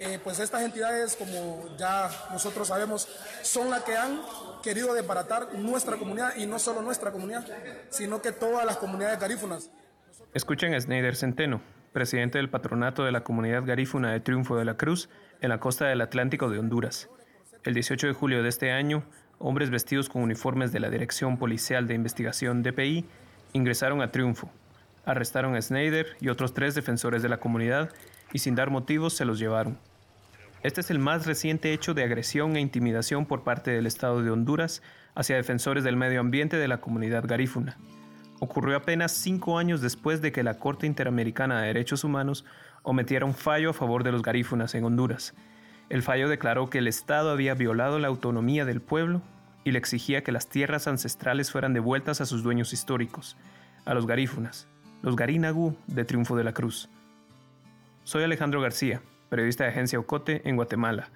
Eh, pues estas entidades, como ya nosotros sabemos, son las que han querido desbaratar nuestra comunidad y no solo nuestra comunidad, sino que todas las comunidades garífunas. Escuchen a Snyder Centeno, presidente del patronato de la comunidad garífuna de Triunfo de la Cruz en la costa del Atlántico de Honduras. El 18 de julio de este año, hombres vestidos con uniformes de la Dirección Policial de Investigación DPI ingresaron a Triunfo, arrestaron a Snyder y otros tres defensores de la comunidad y sin dar motivos se los llevaron. Este es el más reciente hecho de agresión e intimidación por parte del Estado de Honduras hacia defensores del medio ambiente de la comunidad garífuna. Ocurrió apenas cinco años después de que la Corte Interamericana de Derechos Humanos omitiera un fallo a favor de los garífunas en Honduras. El fallo declaró que el Estado había violado la autonomía del pueblo y le exigía que las tierras ancestrales fueran devueltas a sus dueños históricos, a los garífunas, los garinagú de Triunfo de la Cruz. Soy Alejandro García, periodista de Agencia Ocote en Guatemala.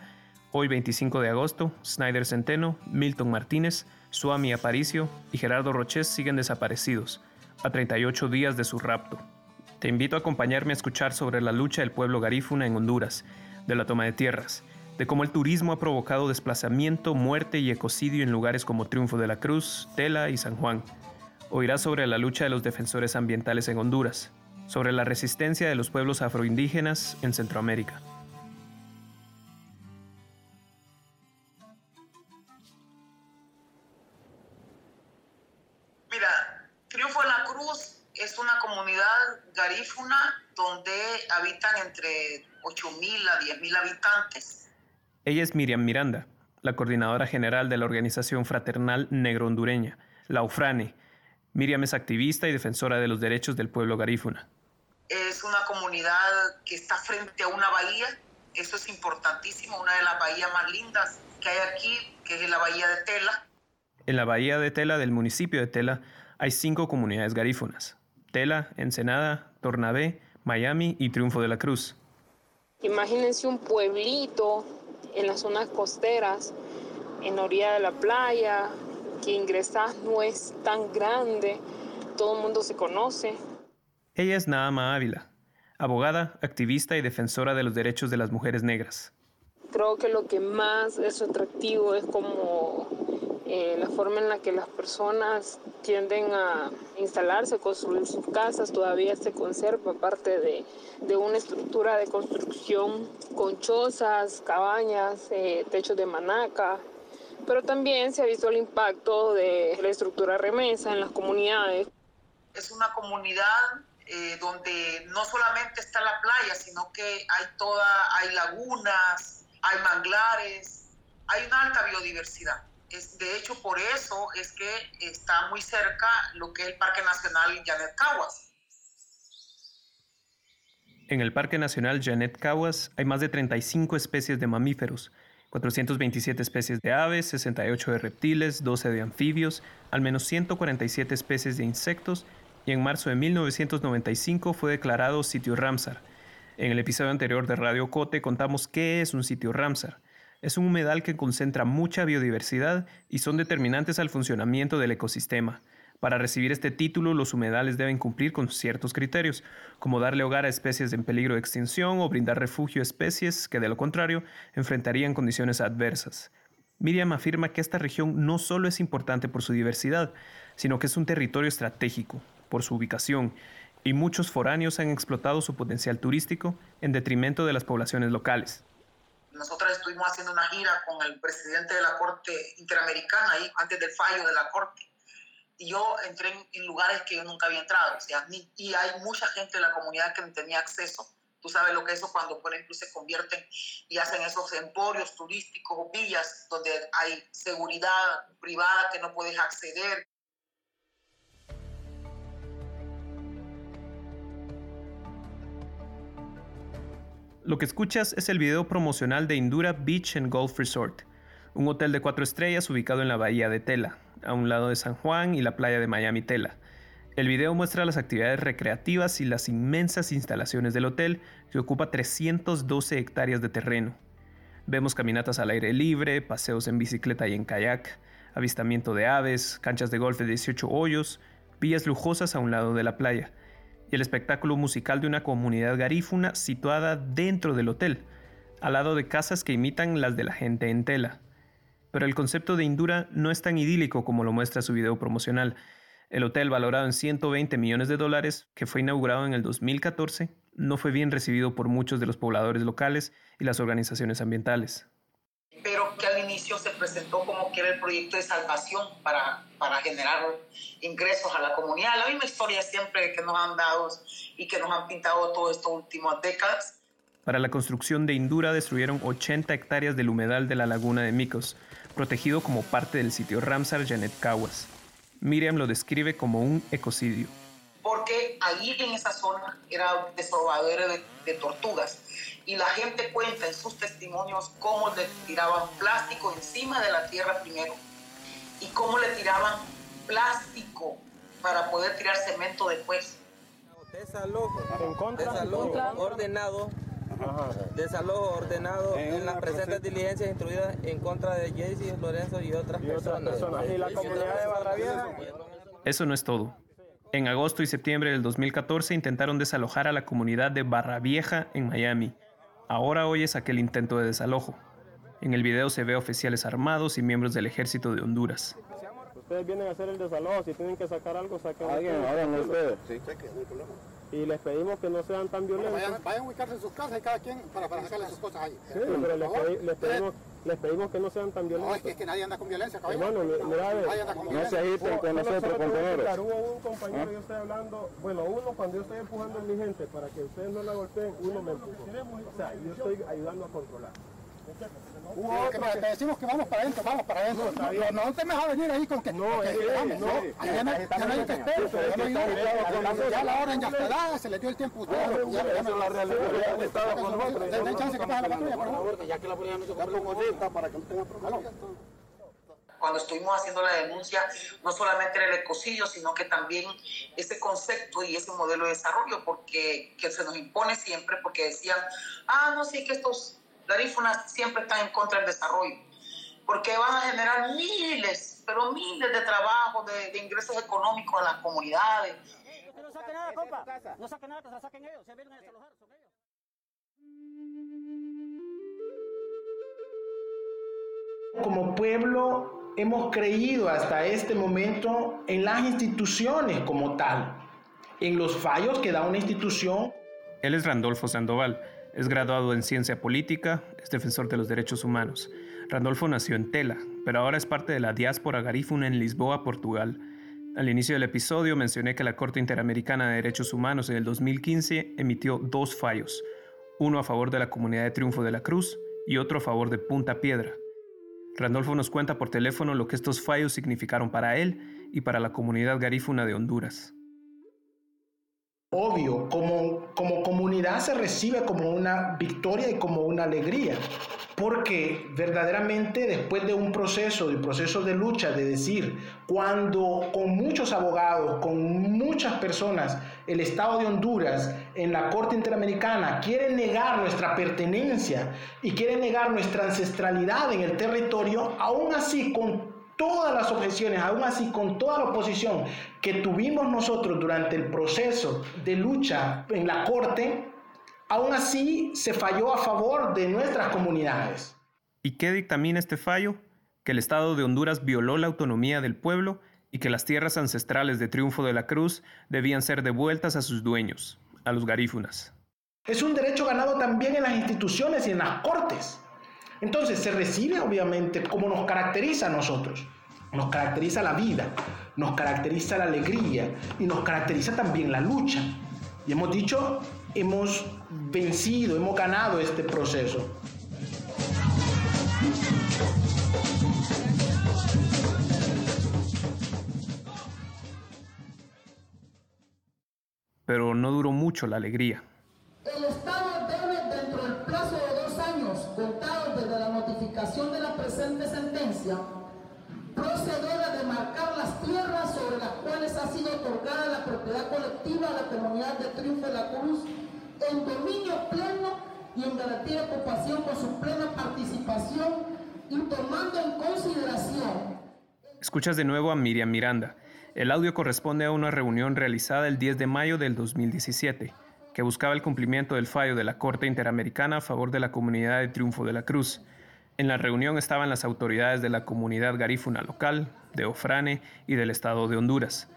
Hoy 25 de agosto, Snyder Centeno, Milton Martínez, Suami Aparicio y Gerardo Roches siguen desaparecidos, a 38 días de su rapto. Te invito a acompañarme a escuchar sobre la lucha del pueblo garífuna en Honduras, de la toma de tierras, de cómo el turismo ha provocado desplazamiento, muerte y ecocidio en lugares como Triunfo de la Cruz, Tela y San Juan. Oirás sobre la lucha de los defensores ambientales en Honduras, sobre la resistencia de los pueblos afroindígenas en Centroamérica. Mira, Triunfo de la Cruz es una comunidad garífuna donde habitan entre 8.000 a 10.000 habitantes. Ella es Miriam Miranda, la coordinadora general de la organización fraternal negro-hondureña, la UFRANE. Miriam es activista y defensora de los derechos del pueblo garífuna es una comunidad que está frente a una bahía, eso es importantísimo, una de las bahías más lindas que hay aquí, que es la bahía de Tela. En la bahía de Tela del municipio de Tela hay cinco comunidades garífunas, Tela, Ensenada, Tornabé, Miami y Triunfo de la Cruz. Imagínense un pueblito en las zonas costeras, en la orilla de la playa, que ingresas no es tan grande, todo el mundo se conoce, ella es Naama Ávila, abogada, activista y defensora de los derechos de las mujeres negras. Creo que lo que más es atractivo es como eh, la forma en la que las personas tienden a instalarse, construir sus casas, todavía se conserva parte de, de una estructura de construcción con chozas, cabañas, eh, techos de manaca, pero también se ha visto el impacto de la estructura remesa en las comunidades. Es una comunidad eh, donde no solamente está la playa, sino que hay toda, hay lagunas, hay manglares, hay una alta biodiversidad. Es, de hecho, por eso es que está muy cerca lo que es el Parque Nacional Janet Caguas. En el Parque Nacional Janet Caguas hay más de 35 especies de mamíferos, 427 especies de aves, 68 de reptiles, 12 de anfibios, al menos 147 especies de insectos y en marzo de 1995 fue declarado sitio Ramsar. En el episodio anterior de Radio Cote contamos qué es un sitio Ramsar. Es un humedal que concentra mucha biodiversidad y son determinantes al funcionamiento del ecosistema. Para recibir este título, los humedales deben cumplir con ciertos criterios, como darle hogar a especies en peligro de extinción o brindar refugio a especies que, de lo contrario, enfrentarían condiciones adversas. Miriam afirma que esta región no solo es importante por su diversidad, sino que es un territorio estratégico, por su ubicación, y muchos foráneos han explotado su potencial turístico en detrimento de las poblaciones locales. Nosotros estuvimos haciendo una gira con el presidente de la Corte Interamericana ahí antes del fallo de la Corte. Y yo entré en, lugares que yo nunca había entrado. Y hay mucha gente de la comunidad que no tenía acceso. Tú sabes lo que es eso cuando, por ejemplo, se convierten y hacen esos emporios turísticos o villas donde hay seguridad privada que no puedes acceder. Lo que escuchas es el video promocional de Indura Beach and Golf Resort, un hotel de cuatro estrellas ubicado en la bahía de Tela, a un lado de San Juan y la playa de Miami Tela. El video muestra las actividades recreativas y las inmensas instalaciones del hotel, que ocupa 312 hectáreas de terreno. Vemos caminatas al aire libre, paseos en bicicleta y en kayak, avistamiento de aves, canchas de golf de 18 hoyos, villas lujosas a un lado de la playa, y el espectáculo musical de una comunidad garífuna situada dentro del hotel, al lado de casas que imitan las de la gente en tela. Pero el concepto de Indura no es tan idílico como lo muestra su video promocional. El hotel, valorado en 120 millones de dólares, que fue inaugurado en el 2014, no fue bien recibido por muchos de los pobladores locales y las organizaciones ambientales. Proyecto de salvación para, para generar ingresos a la comunidad. La misma historia siempre que nos han dado y que nos han pintado todas estas últimas décadas. Para la construcción de Indura destruyeron 80 hectáreas del humedal de la laguna de Micos, protegido como parte del sitio Ramsar Janet Kawas. Miriam lo describe como un ecocidio. Porque ahí en esa zona era desobradero de, de tortugas y la gente cuenta en sus testimonios cómo le tiraban plástico encima de la tierra primero y cómo le tiraban plástico para poder tirar cemento después. Desalojo, desalojo ordenado. Desalojo ordenado en, las presentes diligencias instruidas en contra de Jaycee, Lorenzo y otras personas. ¿Y la comunidad de Barra Eso no es todo. En agosto y septiembre del 2014 intentaron desalojar a la comunidad de Barra Vieja en Miami. Ahora hoy es aquel intento de desalojo. En el video se ve oficiales armados y miembros del ejército de Honduras. Ustedes vienen a hacer el desalojo, si tienen que sacar algo, saquen. Alguien, ustedes. Sí, y les pedimos que no sean tan violentos. Vayan, a ubicarse en sus casas y cada quien para, para sacarle sus cosas ahí. Sí, pero les, les, pedimos, les pedimos que no sean tan violentos. No, es que, es que nadie anda con violencia, caballero. Hermano, mira, nadie anda con violencia. No se agiten con nosotros, compañeros. Claro, hubo un compañero, ¿Ah? yo estoy hablando, bueno, uno cuando yo estoy empujando a mi gente para que ustedes no la golpeen, uno me empujó. O sea, yo estoy ayudando a controlar. Hubo otro que te decimos que vamos para adentro, vamos para adentro. No, no, no te me vas a venir ahí con que no, es que vamos, no. Ya no, ya no hay que esperar, ya la orden ya está dada, se le dio el tiempo a ustedes. Ya la realidad. Estado con nosotros. Den chance que pase la patrulla, por favor. Ya que la policía no se comporta para que no tenga problemas cuando estuvimos haciendo la denuncia, no solamente era el ecocidio, sino que también ese concepto y ese modelo de desarrollo, porque que se nos impone siempre, porque decían, ah, no, sí, que estos garífunas siempre están en contra del desarrollo, porque van a generar miles, pero miles de trabajos, de, ingresos económicos a las comunidades. No saquen nada, compa. No saquen nada, se saquen ellos, se vienen a desalojar, son ellos. Como pueblo hemos creído hasta este momento en las instituciones como tal, en los fallos que da una institución. Él es Randolfo Sandoval es graduado en ciencia política, es defensor de los derechos humanos. Randolfo nació en Tela, pero ahora es parte de la diáspora garífuna en Lisboa, Portugal. Al inicio del episodio mencioné que la Corte Interamericana de Derechos Humanos en el 2015 emitió dos fallos, uno a favor de la comunidad de Triunfo de la Cruz y otro a favor de Punta Piedra. Randolfo nos cuenta por teléfono lo que estos fallos significaron para él y para la comunidad garífuna de Honduras obvio, como, como comunidad se recibe como una victoria y como una alegría, porque verdaderamente después de un proceso, de proceso de lucha, de decir, cuando con muchos abogados, con muchas personas, el Estado de Honduras en la Corte Interamericana quiere negar nuestra pertenencia y quiere negar nuestra ancestralidad en el territorio, aún así con todas las objeciones, aún así con toda la oposición que tuvimos nosotros durante el proceso de lucha en la Corte, aún así se falló a favor de nuestras comunidades. ¿Y qué dictamina este fallo? Que el Estado de Honduras violó la autonomía del pueblo y que las tierras ancestrales de Triunfo de la Cruz debían ser devueltas a sus dueños, a los garífunas. Es un derecho ganado también en las instituciones y en las cortes. Entonces se recibe obviamente como nos caracteriza a nosotros. Nos caracteriza la vida, nos caracteriza la alegría y nos caracteriza también la lucha. Y hemos dicho, hemos vencido, hemos ganado este proceso. Pero no duró mucho la alegría. Colectiva a la comunidad de Triunfo de la Cruz en dominio pleno y en garantía de ocupación con su plena participación y tomando en consideración. Escuchas de nuevo a Miriam Miranda. El audio corresponde a una reunión realizada el 10 de mayo del 2017, que buscaba el cumplimiento del fallo de la Corte Interamericana a favor de la comunidad de Triunfo de la Cruz. En la reunión estaban las autoridades de la comunidad garífuna local, de Ofrane y del Estado de Honduras.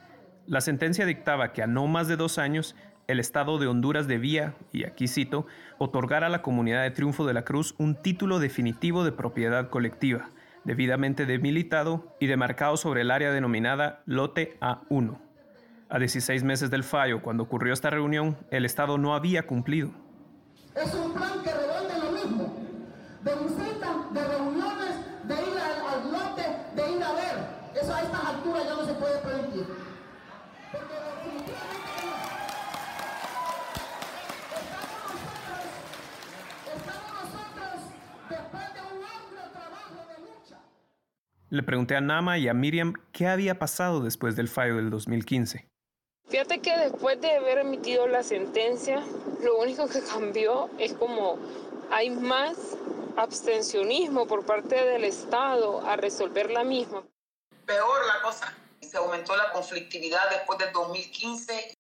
La sentencia dictaba que a no más de dos años el Estado de Honduras debía, y aquí cito, otorgar a la comunidad de Triunfo de la Cruz un título definitivo de propiedad colectiva, debidamente demilitado y demarcado sobre el área denominada Lote A1. A 16 meses del fallo, cuando ocurrió esta reunión, el Estado no había cumplido. Es un plan que redonde lo mismo, de visitas, de reuniones, de ir al, lote, de ir a ver. Eso a estas alturas ya no se puede permitir. Le pregunté a Nama y a Miriam qué había pasado después del fallo del 2015. Fíjate que después de haber emitido la sentencia, lo único que cambió es como hay más abstencionismo por parte del Estado a resolver la misma. Peor la cosa, se aumentó la conflictividad después del 2015.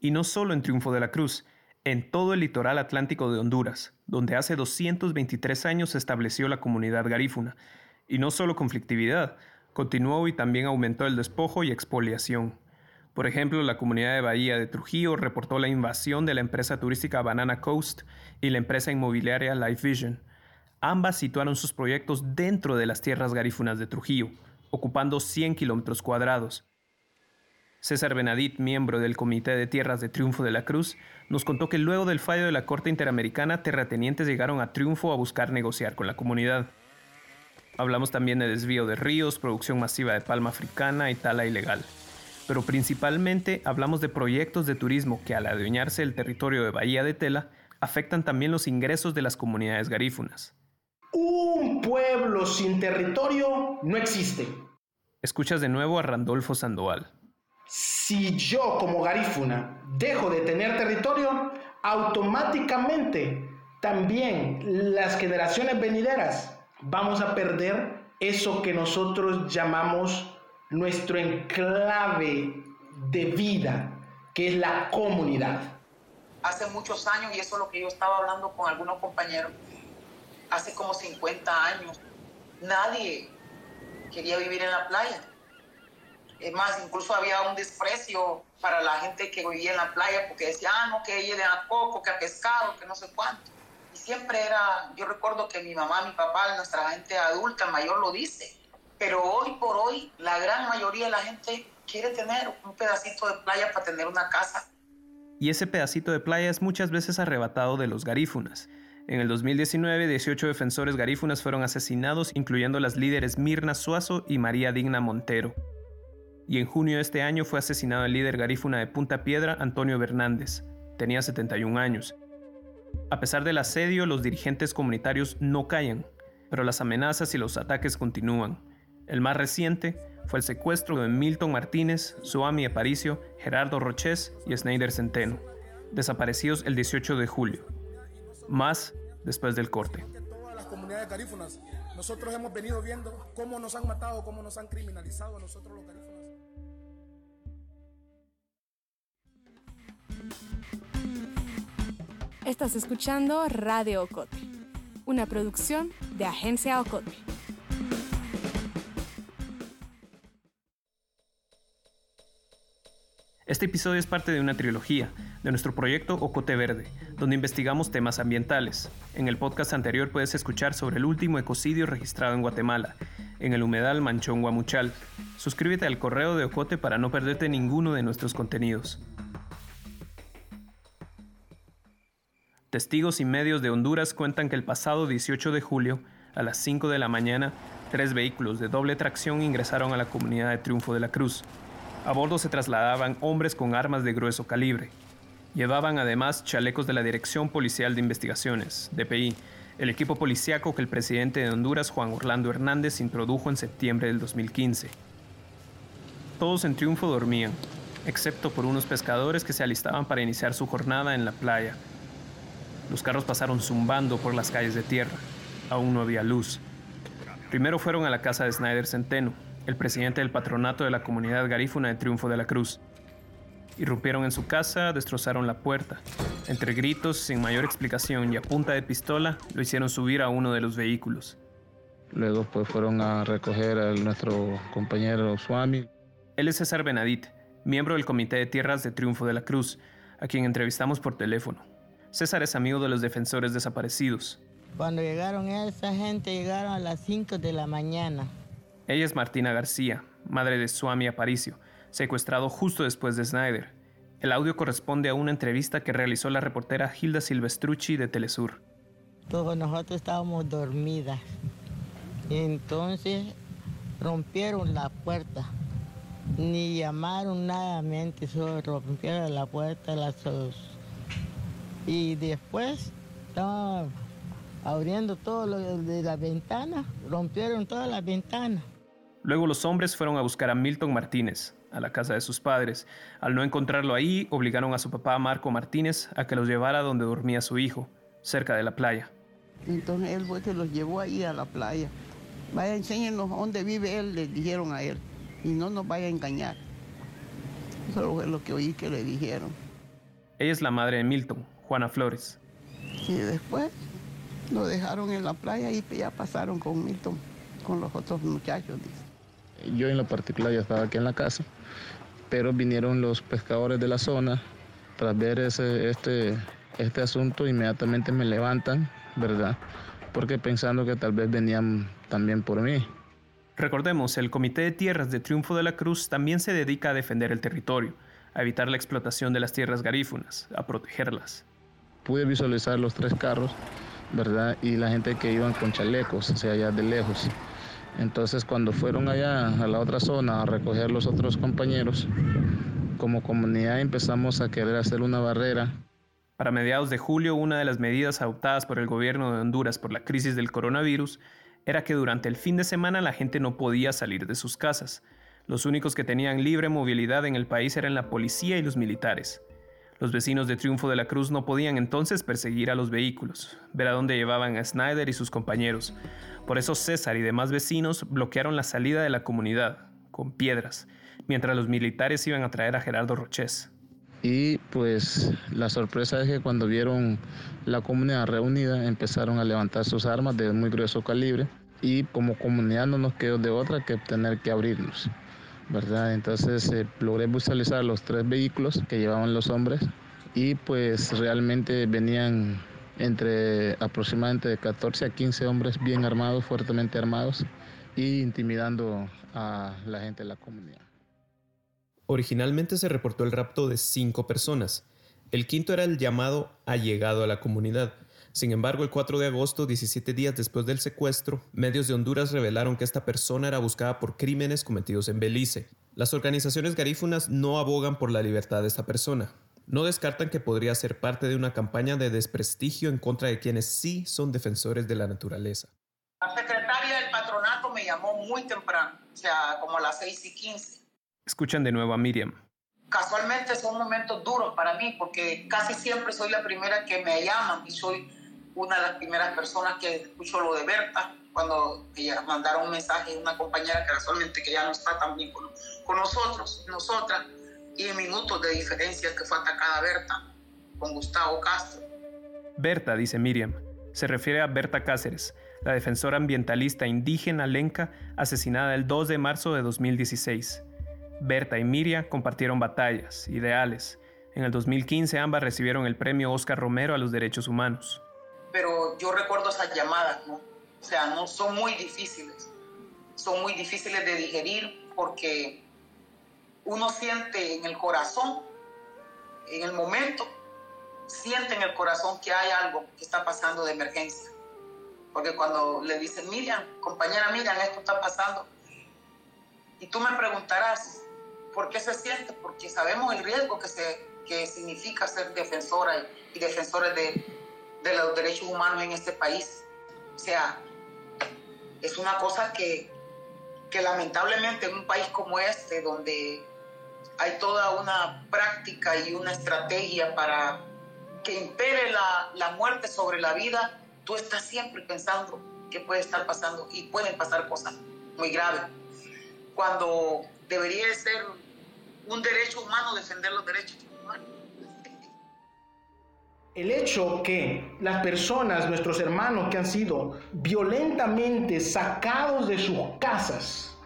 Y no solo en Triunfo de la Cruz, en todo el litoral atlántico de Honduras, donde hace 223 años se estableció la comunidad garífuna, y no solo conflictividad, continuó y también aumentó el despojo y expoliación. Por ejemplo, la comunidad de Bahía de Trujillo reportó la invasión de la empresa turística Banana Coast y la empresa inmobiliaria Life Vision. Ambas situaron sus proyectos dentro de las tierras garífunas de Trujillo, ocupando 100 kilómetros cuadrados. César Benadit, miembro del Comité de Tierras de Triunfo de la Cruz, nos contó que luego del fallo de la Corte Interamericana, terratenientes llegaron a Triunfo a buscar negociar con la comunidad. Hablamos también de desvío de ríos, producción masiva de palma africana y tala ilegal. Pero principalmente hablamos de proyectos de turismo que al adueñarse el territorio de Bahía de Tela afectan también los ingresos de las comunidades garífunas. Un pueblo sin territorio no existe. Escuchas de nuevo a Randolfo Sandoval. Si yo como garífuna dejo de tener territorio, automáticamente también las generaciones venideras vamos a perder eso que nosotros llamamos nuestro enclave de vida, que es la comunidad. Hace muchos años, y eso es lo que yo estaba hablando con algunos compañeros, hace como 50 años, nadie quería vivir en la playa. Es más, incluso había un desprecio para la gente que vivía en la playa porque decía, ah, no, que ella a poco, que a pescado, que no sé cuánto siempre era, yo recuerdo que mi mamá, mi papá, nuestra gente adulta, mayor lo dice, pero hoy por hoy la gran mayoría de la gente quiere tener un pedacito de playa para tener una casa. Y ese pedacito de playa es muchas veces arrebatado de los garífunas. En el 2019, 18 defensores garífunas fueron asesinados, incluyendo las líderes Mirna Suazo y María Digna Montero. Y en junio de este año fue asesinado el líder garífuna de Punta Piedra, Antonio Bernández. Tenía 71 años. A pesar del asedio, los dirigentes comunitarios no callan, pero las amenazas y los ataques continúan. El más reciente fue el secuestro de Milton Martínez, Suami Aparicio, Gerardo Roches y Snyder Centeno, desaparecidos el 18 de julio. Más después del corte. Estás escuchando Radio Ocote, una producción de Agencia Ocote. Este episodio es parte de una trilogía de nuestro proyecto Ocote Verde, donde investigamos temas ambientales. En el podcast anterior puedes escuchar sobre el último ecocidio registrado en Guatemala, en el humedal Manchón Guamuchal. Suscríbete al correo de Ocote para no perderte ninguno de nuestros contenidos. Testigos y medios de Honduras cuentan que el pasado 18 de julio, a las 5 de la mañana, tres vehículos de doble tracción ingresaron a la comunidad de Triunfo de la Cruz. A bordo se trasladaban hombres con armas de grueso calibre. Llevaban además chalecos de la Dirección Policial de Investigaciones, DPI, el equipo policíaco que el presidente de Honduras, Juan Orlando Hernández, introdujo en septiembre del 2015. Todos en triunfo dormían, excepto por unos pescadores que se alistaban para iniciar su jornada en la playa. Los carros pasaron zumbando por las calles de tierra. Aún no había luz. Primero fueron a la casa de Snyder Centeno, el presidente del patronato de la comunidad garífuna de Triunfo de la Cruz. Irrumpieron en su casa, destrozaron la puerta. Entre gritos, sin mayor explicación y a punta de pistola, lo hicieron subir a uno de los vehículos. Luego pues fueron a recoger a nuestro compañero Swami. Él es César Benadit, miembro del Comité de Tierras de Triunfo de la Cruz, a quien entrevistamos por teléfono. César es amigo de los defensores desaparecidos. Cuando llegaron esa gente, llegaron a las 5 de la mañana. Ella es Martina García, madre de Swami Aparicio, secuestrado justo después de Snyder. El audio corresponde a una entrevista que realizó la reportera Hilda Silvestrucci de Telesur. Todos nosotros estábamos dormidas. Entonces rompieron la puerta. Ni llamaron nada, solo rompieron la puerta las Y después estaban abriendo todo lo de la ventana, rompieron todas las ventanas. Luego los hombres fueron a buscar a Milton Martínez, a la casa de sus padres. Al no encontrarlo ahí, obligaron a su papá Marco Martínez a que los llevara donde dormía su hijo, cerca de la playa. Entonces él fue que los llevó ahí a la playa. Vaya, enséñenos dónde vive él, le dijeron a él. Y no nos vaya a engañar. Eso fue lo que oí que le dijeron. Ella es la madre de Milton, Juana Flores. Y después lo dejaron en la playa y ya pasaron con Milton, con los otros muchachos. Yo en lo particular ya estaba aquí en la casa, pero vinieron los pescadores de la zona tras ver ese, este, este asunto, inmediatamente me levantan, ¿verdad? Porque pensando que tal vez venían también por mí. Recordemos, el Comité de Tierras de Triunfo de la Cruz también se dedica a defender el territorio, a evitar la explotación de las tierras garífunas, a protegerlas. Pude visualizar los tres carros ¿verdad? Y la gente que iban con chalecos, o sea, allá de lejos. Entonces cuando fueron allá a la otra zona a recoger los otros compañeros, como comunidad empezamos a querer hacer una barrera. Para mediados de julio, una de las medidas adoptadas por el gobierno de Honduras por la crisis del coronavirus era que durante el fin de semana la gente no podía salir de sus casas. Los únicos que tenían libre movilidad en el país eran la policía y los militares. Los vecinos de Triunfo de la Cruz no podían entonces perseguir a los vehículos, ver a dónde llevaban a Snyder y sus compañeros. Por eso César y demás vecinos bloquearon la salida de la comunidad, con piedras, mientras los militares iban a traer a Gerardo Roches. Y pues la sorpresa es que cuando vieron la comunidad reunida empezaron a levantar sus armas de muy grueso calibre y como comunidad no nos quedó de otra que tener que abrirnos. Entonces eh, logré visualizar los tres vehículos que llevaban los hombres y pues realmente venían entre aproximadamente de 14 a 15 hombres bien armados, fuertemente armados y intimidando a la gente de la comunidad. Originalmente se reportó el rapto de cinco personas. El quinto era el llamado allegado a la comunidad, sin embargo, el 4 de agosto, 17 días después del secuestro, medios de Honduras revelaron que esta persona era buscada por crímenes cometidos en Belice. Las organizaciones garífunas no abogan por la libertad de esta persona. No descartan que podría ser parte de una campaña de desprestigio en contra de quienes sí son defensores de la naturaleza. La secretaria del patronato me llamó muy temprano, o sea, como a las 6 y 15. Escuchan de nuevo a Miriam casualmente son momentos duros para mí porque casi siempre soy la primera que me llaman y soy una de las primeras personas que escuchó lo de Berta, cuando ella mandaron un mensaje a una compañera que casualmente que ya no está también con, con nosotros, nosotras, y en minutos de diferencia que fue atacada Berta con Gustavo Castro. Berta, dice Miriam, se refiere a Berta Cáceres, la defensora ambientalista indígena lenca asesinada el 2 de marzo de 2016. Berta y Miriam compartieron batallas, ideales. En el 2015 ambas recibieron el premio Oscar Romero a los derechos humanos pero yo recuerdo esas llamadas, ¿no? O sea, no son muy difíciles, son muy difíciles de digerir porque uno siente en el corazón, en el momento, siente en el corazón que hay algo que está pasando de emergencia. Porque cuando le dicen, Miriam, compañera Miriam, esto está pasando, y tú me preguntarás, ¿por qué se siente? Porque sabemos el riesgo que, se, que significa ser defensora y, y defensores de, de los derechos humanos en este país. O sea, es una cosa que, que lamentablemente en un país como este, donde hay toda una práctica y una estrategia para que impere la, la muerte sobre la vida, tú estás siempre pensando que puede estar pasando y pueden pasar cosas muy graves. Cuando debería ser un derecho humano defender los derechos. El hecho que las personas, nuestros hermanos que han sido violentamente sacados de sus casas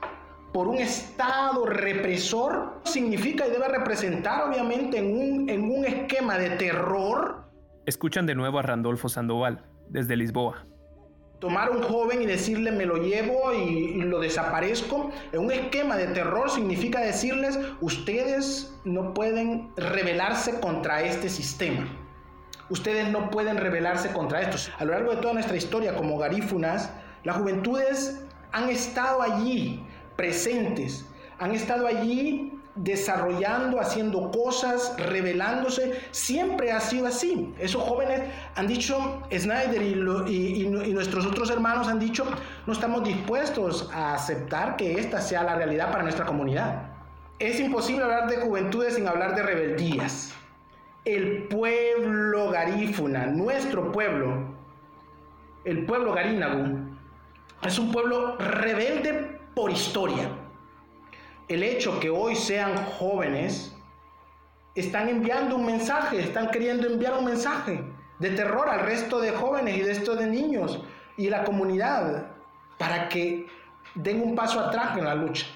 por un Estado represor, significa y debe representar obviamente en un, en un esquema de terror. Escuchan de nuevo a Randolfo Sandoval, desde Lisboa. Tomar a un joven y decirle me lo llevo y, y, lo desaparezco, en un esquema de terror significa decirles ustedes no pueden rebelarse contra este sistema. Ustedes no pueden rebelarse contra esto. A lo largo de toda nuestra historia como garífunas, las juventudes han estado allí presentes, han estado allí desarrollando, haciendo cosas, revelándose. Siempre ha sido así. Esos jóvenes han dicho, Snyder y, nuestros otros hermanos han dicho, no estamos dispuestos a aceptar que esta sea la realidad para nuestra comunidad. Es imposible hablar de juventudes sin hablar de rebeldías. El pueblo garífuna, nuestro pueblo, el pueblo garínago, es un pueblo rebelde por historia el hecho que hoy sean jóvenes, están enviando un mensaje, están queriendo enviar un mensaje de terror al resto de jóvenes y de estos de niños y la comunidad para que den un paso atrás en la lucha.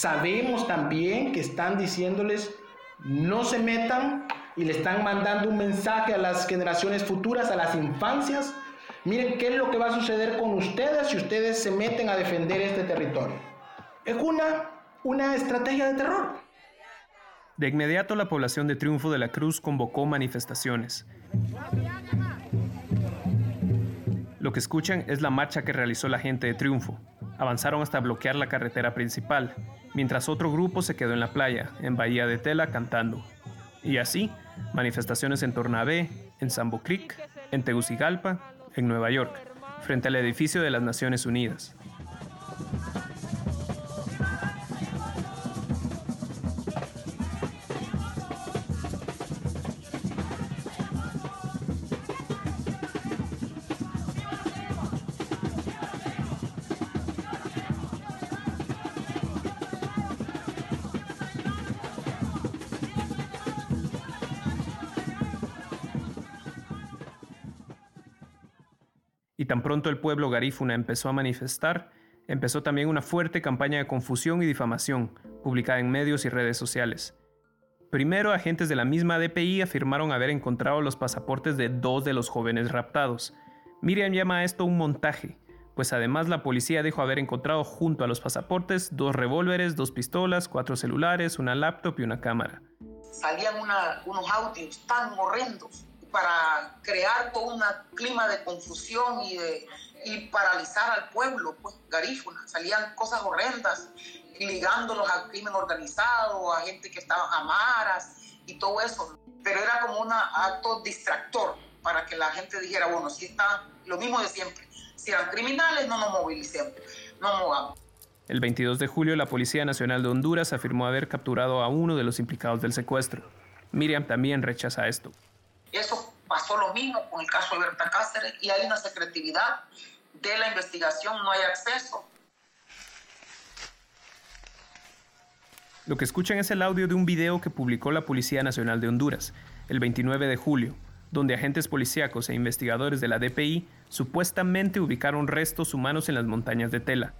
Sabemos también que están diciéndoles no se metan y le están mandando un mensaje a las generaciones futuras, a las infancias, Miren qué es lo que va a suceder con ustedes si ustedes se meten a defender este territorio. Es una, una estrategia de terror. De inmediato la población de Triunfo de la Cruz convocó manifestaciones. Lo que escuchan es la marcha que realizó la gente de Triunfo. Avanzaron hasta bloquear la carretera principal, mientras otro grupo se quedó en la playa, en Bahía de Tela, cantando. Y así, manifestaciones en Tornabé, en Sambo Creek, en Tegucigalpa, en Nueva York, frente al edificio de las Naciones Unidas. Pronto el pueblo garífuna empezó a manifestar, empezó también una fuerte campaña de confusión y difamación, publicada en medios y redes sociales. Primero, agentes de la misma DPI afirmaron haber encontrado los pasaportes de dos de los jóvenes raptados. Miriam llama a esto un montaje, pues además la policía dijo haber encontrado junto a los pasaportes dos revólveres, dos pistolas, cuatro celulares, una laptop y una cámara. Salían unos audios tan horrendos para crear todo un clima de confusión y, de, y paralizar al pueblo, pues garífuna. Salían cosas horrendas, ligándolos al crimen organizado, a gente que estaba a maras y todo eso. Pero era como un acto distractor para que la gente dijera, bueno, si está lo mismo de siempre. Si eran criminales, no nos movilicemos, no movamos. El 22 de julio, la Policía Nacional de Honduras afirmó haber capturado a uno de los implicados del secuestro. Miriam también rechaza esto. Eso pasó lo mismo con el caso de Berta Cáceres y hay una secretividad de la investigación, no hay acceso. Lo que escuchan es el audio de un video que publicó la Policía Nacional de Honduras el 29 de julio, donde agentes policíacos e investigadores de la DPI supuestamente ubicaron restos humanos en las montañas de Tela.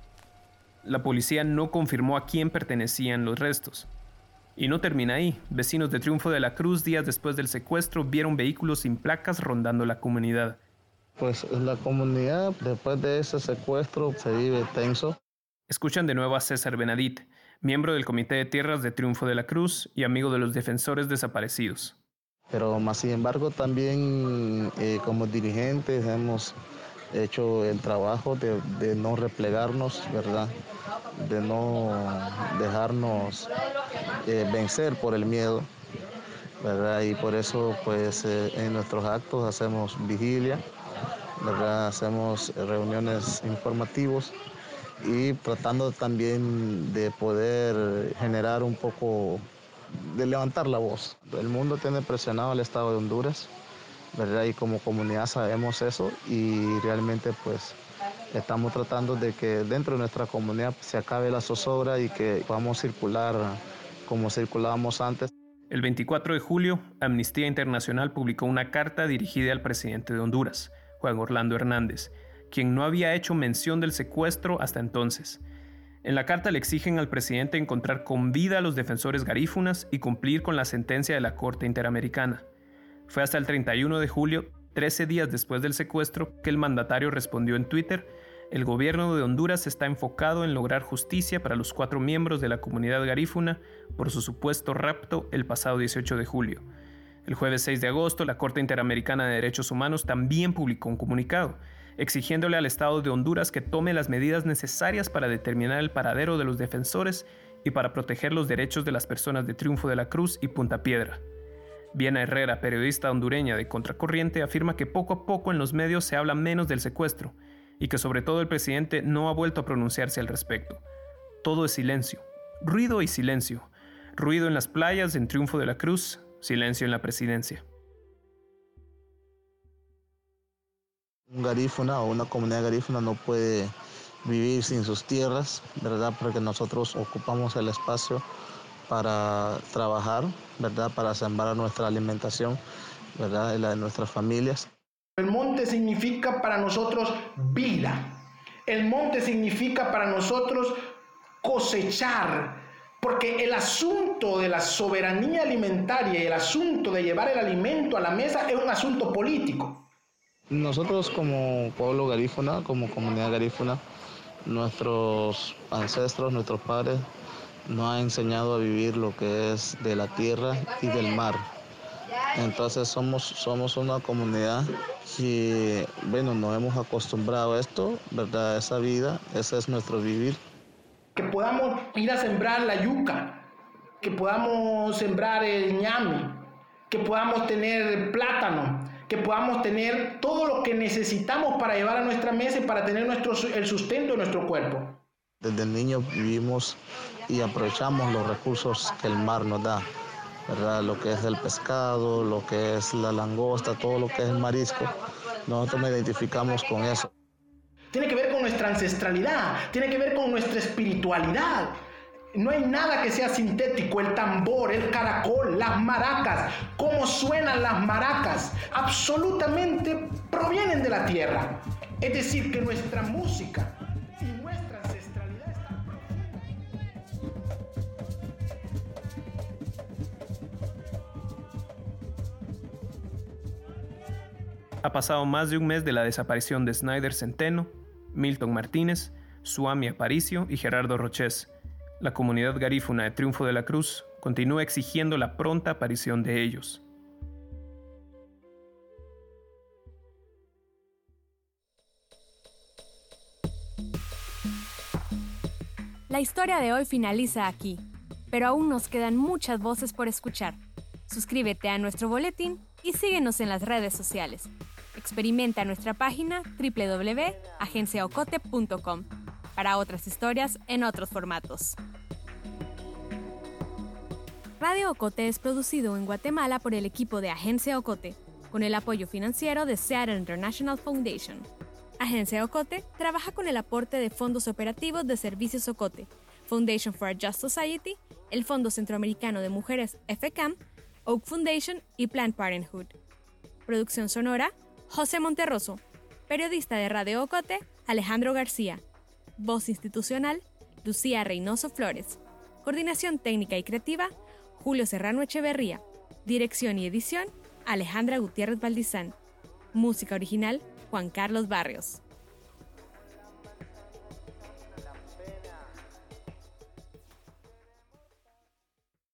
La policía no confirmó a quién pertenecían los restos, y no termina ahí. Vecinos de Triunfo de la Cruz, días después del secuestro, vieron vehículos sin placas rondando la comunidad. Pues la comunidad, después de ese secuestro, se vive tenso. Escuchan de nuevo a César Benadit, miembro del Comité de Tierras de Triunfo de la Cruz y amigo de los defensores desaparecidos. Pero más sin embargo, también eh, como dirigentes hemos hecho el trabajo de, no replegarnos, ¿verdad? De no dejarnos eh, vencer por el miedo ¿verdad? Y por eso, pues, eh, en nuestros actos hacemos vigilia, ¿verdad? Hacemos reuniones informativos y tratando también de poder generar un poco, de levantar la voz. El mundo tiene presionado al Estado de Honduras, ¿verdad? Y como comunidad sabemos eso y realmente pues estamos tratando de que dentro de nuestra comunidad se acabe la zozobra y que podamos circular como circulábamos antes. El 24 de julio, Amnistía Internacional publicó una carta dirigida al presidente de Honduras, Juan Orlando Hernández, quien no había hecho mención del secuestro hasta entonces. En la carta le exigen al presidente encontrar con vida a los defensores garífunas y cumplir con la sentencia de la Corte Interamericana. Fue hasta el 31 de julio, 13 días después del secuestro, que el mandatario respondió en Twitter el gobierno de Honduras está enfocado en lograr justicia para los cuatro miembros de la comunidad garífuna por su supuesto rapto el pasado 18 de julio. El jueves 6 de agosto, la Corte Interamericana de Derechos Humanos también publicó un comunicado, exigiéndole al Estado de Honduras que tome las medidas necesarias para determinar el paradero de los defensores y para proteger los derechos de las personas de Triunfo de la Cruz y Punta Piedra. Viena Herrera, periodista hondureña de Contracorriente, afirma que poco a poco en los medios se habla menos del secuestro y que sobre todo el presidente no ha vuelto a pronunciarse al respecto. Todo es silencio, ruido y silencio. Ruido en las playas en Triunfo de la Cruz, silencio en la presidencia. Un garífuna o una comunidad garífuna no puede vivir sin sus tierras, ¿verdad? Porque nosotros ocupamos el espacio para trabajar, ¿verdad? Para sembrar nuestra alimentación, ¿verdad? Y la de nuestras familias. El monte significa para nosotros vida. El monte significa para nosotros cosechar. Porque el asunto de la soberanía alimentaria y el asunto de llevar el alimento a la mesa es un asunto político. Nosotros como pueblo garífuna, como comunidad garífuna, nuestros ancestros, nuestros padres, nos han enseñado a vivir lo que es de la tierra y del mar. Entonces somos, somos una comunidad que, bueno, nos hemos acostumbrado a esto, ¿verdad? Esa vida, ese es nuestro vivir. Que podamos ir a sembrar la yuca, que podamos sembrar el ñame, que podamos tener plátano, que podamos tener todo lo que necesitamos para llevar a nuestra mesa y para tener nuestro, el sustento de nuestro cuerpo. Desde niño vivimos y aprovechamos los recursos que el mar nos da. Lo que es el pescado, lo que es la langosta, todo lo que es el marisco. Nosotros nos identificamos con eso. Tiene que ver con nuestra ancestralidad, tiene que ver con nuestra espiritualidad. No hay nada que sea sintético, el tambor, el caracol, las maracas, cómo suenan las maracas, absolutamente provienen de la tierra. Es decir, que nuestra música, Ha pasado más de un mes de la desaparición de Snyder Centeno, Milton Martínez, Suami Aparicio y Gerardo Roches. La comunidad garífuna de Triunfo de la Cruz continúa exigiendo la pronta aparición de ellos. La historia de hoy finaliza aquí, pero aún nos quedan muchas voces por escuchar. Suscríbete a nuestro boletín y síguenos en las redes sociales. Experimenta nuestra página www.agenciaocote.com para otras historias en otros formatos. Radio Ocote es producido en Guatemala por el equipo de Agencia Ocote, con el apoyo financiero de Seattle International Foundation. Agencia Ocote trabaja con el aporte de fondos operativos de Servicios Ocote, Foundation for a Just Society, el Fondo Centroamericano de Mujeres FCAM, Oak Foundation y Planned Parenthood. Producción sonora, José Monterroso. Periodista de Radio Ocote, Alejandro García. Voz institucional, Lucía Reynoso Flores. Coordinación técnica y creativa, Julio Serrano Echeverría. Dirección y edición, Alejandra Gutiérrez Valdizán. Música original, Juan Carlos Barrios.